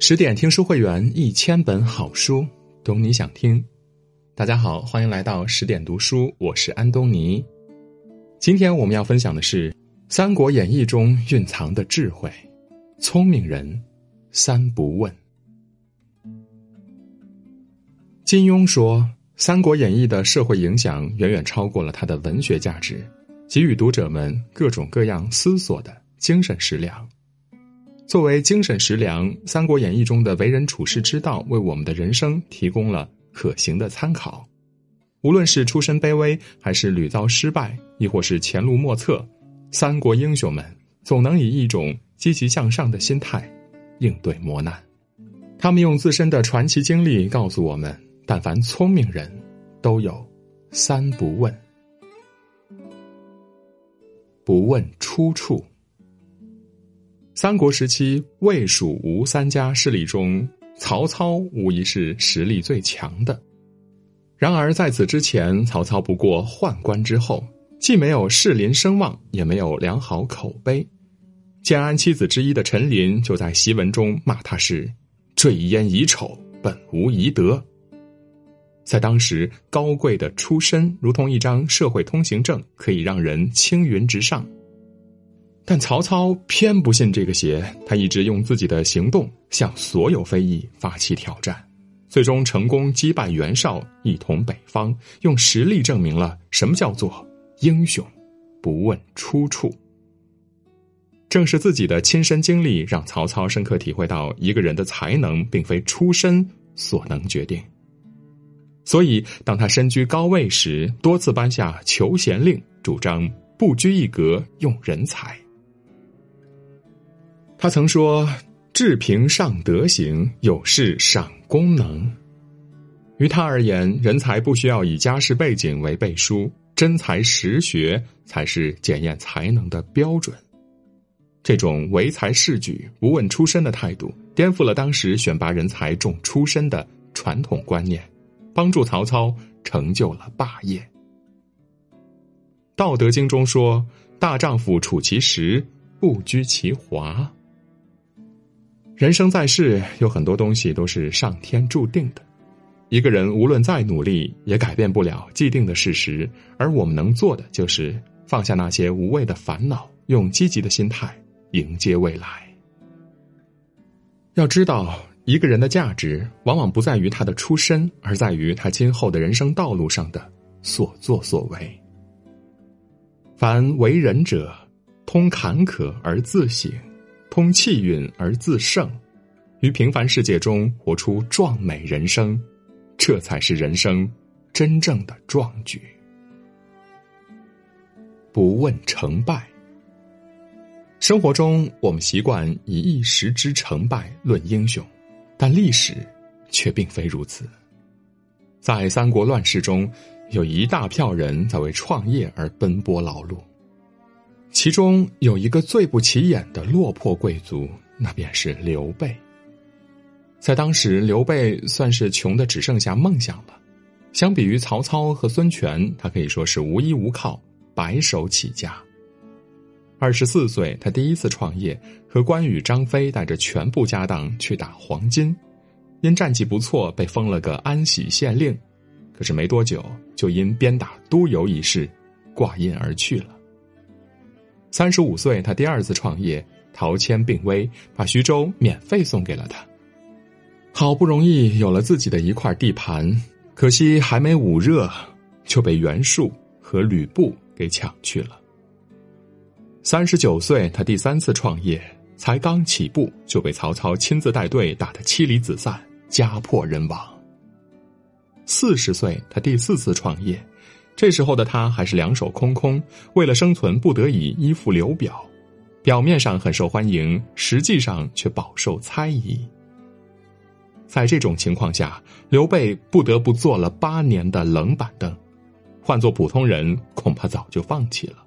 十点听书会员，一千本好书，懂你想听。大家好，欢迎来到十点读书，我是安东尼。今天我们要分享的是《三国演义》中蕴藏的智慧：聪明人三不问。金庸说，《三国演义》的社会影响远远超过了它的文学价值，给予读者们各种各样思索的精神食粮。作为精神食粮，《三国演义》中的为人处世之道，为我们的人生提供了可行的参考。无论是出身卑微，还是屡遭失败，亦或是前路莫测，三国英雄们总能以一种积极向上的心态应对磨难。他们用自身的传奇经历告诉我们：但凡聪明人，都有三不问：不问出处。三国时期，魏、蜀、吴三家势力中，曹操无疑是实力最强的。然而在此之前，曹操不过宦官之后，既没有士林声望，也没有良好口碑。建安七子之一的陈琳就在檄文中骂他是“坠烟遗丑，本无遗德”。在当时，高贵的出身如同一张社会通行证，可以让人青云直上。但曹操偏不信这个邪，他一直用自己的行动向所有非议发起挑战，最终成功击败袁绍，一统北方，用实力证明了什么叫做英雄不问出处。正是自己的亲身经历，让曹操深刻体会到一个人的才能并非出身所能决定。所以，当他身居高位时，多次颁下求贤令，主张不拘一格用人才。他曾说：“治平上德行，有事赏功能。”于他而言，人才不需要以家世背景为背书，真才实学才是检验才能的标准。这种唯才是举、不问出身的态度，颠覆了当时选拔人才重出身的传统观念，帮助曹操成就了霸业。《道德经》中说：“大丈夫处其时，不居其华。”人生在世，有很多东西都是上天注定的。一个人无论再努力，也改变不了既定的事实。而我们能做的，就是放下那些无谓的烦恼，用积极的心态迎接未来。要知道，一个人的价值，往往不在于他的出身，而在于他今后的人生道路上的所作所为。凡为人者，通坎坷而自省。通气运而自胜，于平凡世界中活出壮美人生，这才是人生真正的壮举。不问成败。生活中，我们习惯以一时之成败论英雄，但历史却并非如此。在三国乱世中，有一大票人在为创业而奔波劳碌。其中有一个最不起眼的落魄贵族，那便是刘备。在当时，刘备算是穷的只剩下梦想了。相比于曹操和孙权，他可以说是无依无靠，白手起家。二十四岁，他第一次创业，和关羽、张飞带着全部家当去打黄金，因战绩不错，被封了个安喜县令。可是没多久，就因鞭打督邮一事，挂印而去了。三十五岁，他第二次创业，陶谦病危，把徐州免费送给了他。好不容易有了自己的一块地盘，可惜还没捂热，就被袁术和吕布给抢去了。三十九岁，他第三次创业，才刚起步，就被曹操亲自带队打得妻离子散，家破人亡。四十岁，他第四次创业。这时候的他还是两手空空，为了生存不得已依附刘表，表面上很受欢迎，实际上却饱受猜疑。在这种情况下，刘备不得不做了八年的冷板凳，换做普通人恐怕早就放弃了，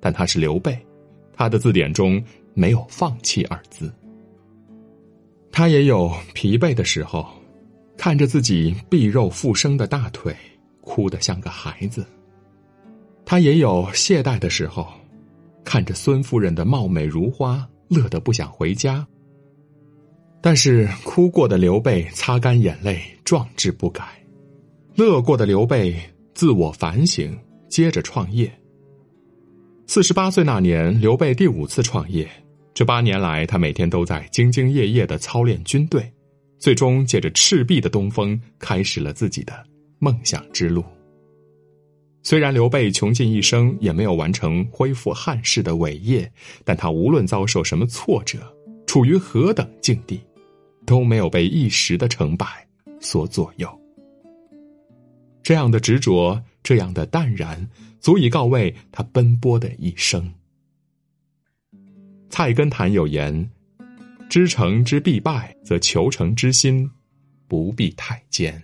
但他是刘备，他的字典中没有放弃二字。他也有疲惫的时候，看着自己臂肉复生的大腿。哭得像个孩子。他也有懈怠的时候，看着孙夫人的貌美如花，乐得不想回家。但是哭过的刘备擦干眼泪，壮志不改；乐过的刘备自我反省，接着创业。四十八岁那年，刘备第五次创业。这八年来，他每天都在兢兢业业的操练军队，最终借着赤壁的东风，开始了自己的梦想之路。虽然刘备穷尽一生也没有完成恢复汉室的伟业，但他无论遭受什么挫折，处于何等境地，都没有被一时的成败所左右。这样的执着，这样的淡然，足以告慰他奔波的一生。菜根谭有言：“知成之必败，则求成之心不必太坚。”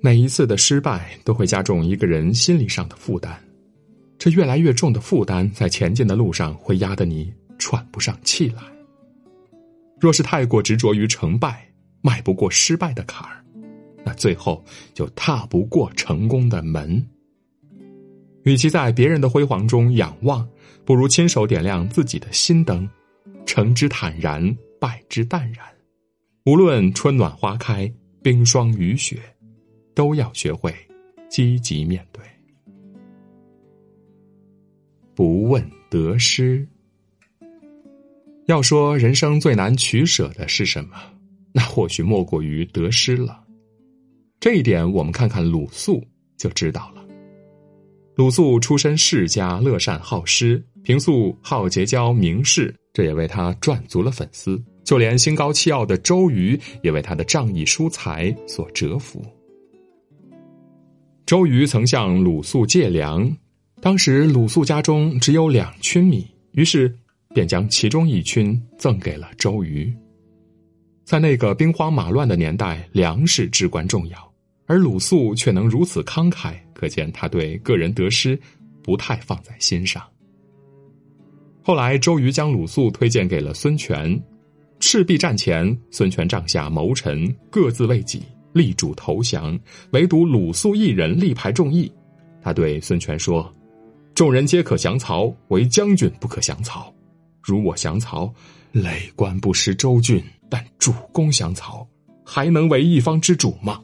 每一次的失败都会加重一个人心理上的负担，这越来越重的负担在前进的路上会压得你喘不上气来。若是太过执着于成败，迈不过失败的坎儿，最后就踏不过成功的门。与其在别人的辉煌中仰望。不如亲手点亮自己的心灯，成之坦然，败之淡然。无论春暖花开，冰霜雨雪，都要学会积极面对。不问得失。要说人生最难取舍的是什么，那或许莫过于得失了。这一点，我们看看鲁肃就知道了。鲁肃出身世家，乐善好施。平素好结交名士，这也为他赚足了粉丝。就连心高气傲的周瑜，也为他的仗义疏财所折服。周瑜曾向鲁肃借粮，当时鲁肃家中只有两群米，于是便将其中一群赠给了周瑜。在那个兵荒马乱的年代，粮食至关重要，而鲁肃却能如此慷慨，可见他对个人得失不太放在心上。后来，周瑜将鲁肃推荐给了孙权。赤壁战前，孙权帐下谋臣各自为己，力主投降，唯独鲁肃一人力排众议。他对孙权说：“众人皆可降曹，唯将军不可降曹。如我降曹，累官不识周郡；但主公降曹，还能为一方之主吗？”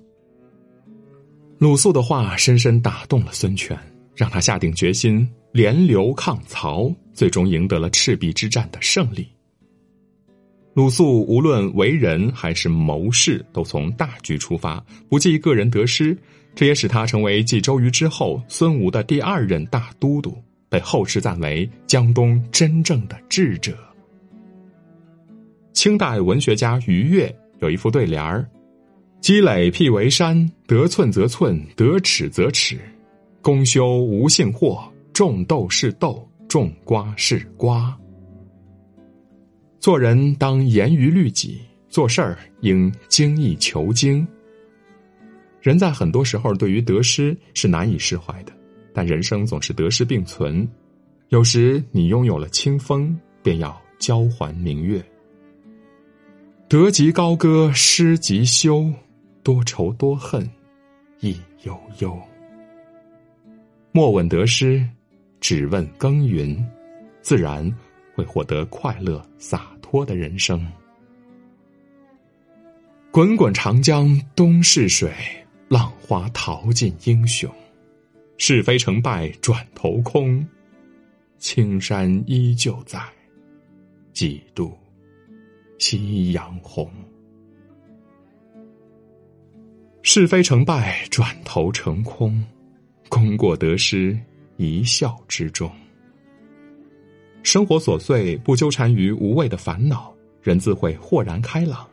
鲁肃的话深深打动了孙权，让他下定决心。联刘抗曹，最终赢得了赤壁之战的胜利。鲁肃无论为人还是谋士，都从大局出发，不计个人得失，这也使他成为继周瑜之后孙吴的第二任大都督，被后世赞为江东真正的智者。清代文学家余岳有一副对联儿：“积累辟为山，得寸则寸，得尺则尺，公修无幸祸。”种豆是豆，种瓜是瓜。做人当严于律己，做事儿应精益求精。人在很多时候对于得失是难以释怀的，但人生总是得失并存。有时你拥有了清风，便要交还明月。得即高歌，失即休，多愁多恨，亦悠悠。莫问得失。只问耕耘，自然会获得快乐洒脱的人生。滚滚长江东逝水，浪花淘尽英雄。是非成败转头空，青山依旧在，几度夕阳红。是非成败转头成空，功过得失。一笑之中，生活琐碎不纠缠于无谓的烦恼，人自会豁然开朗。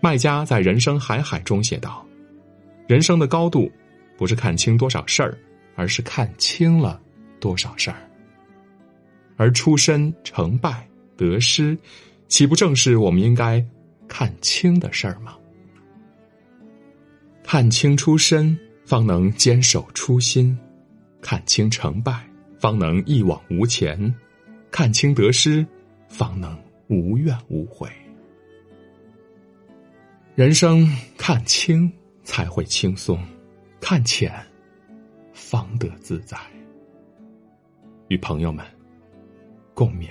麦家在人生海海中写道：“人生的高度，不是看清多少事儿，而是看清了多少事儿。而出身、成败、得失，岂不正是我们应该看清的事儿吗？看清出身，方能坚守初心。”看清成败，方能一往无前；看清得失，方能无怨无悔。人生看清才会轻松，看浅方得自在。与朋友们共勉。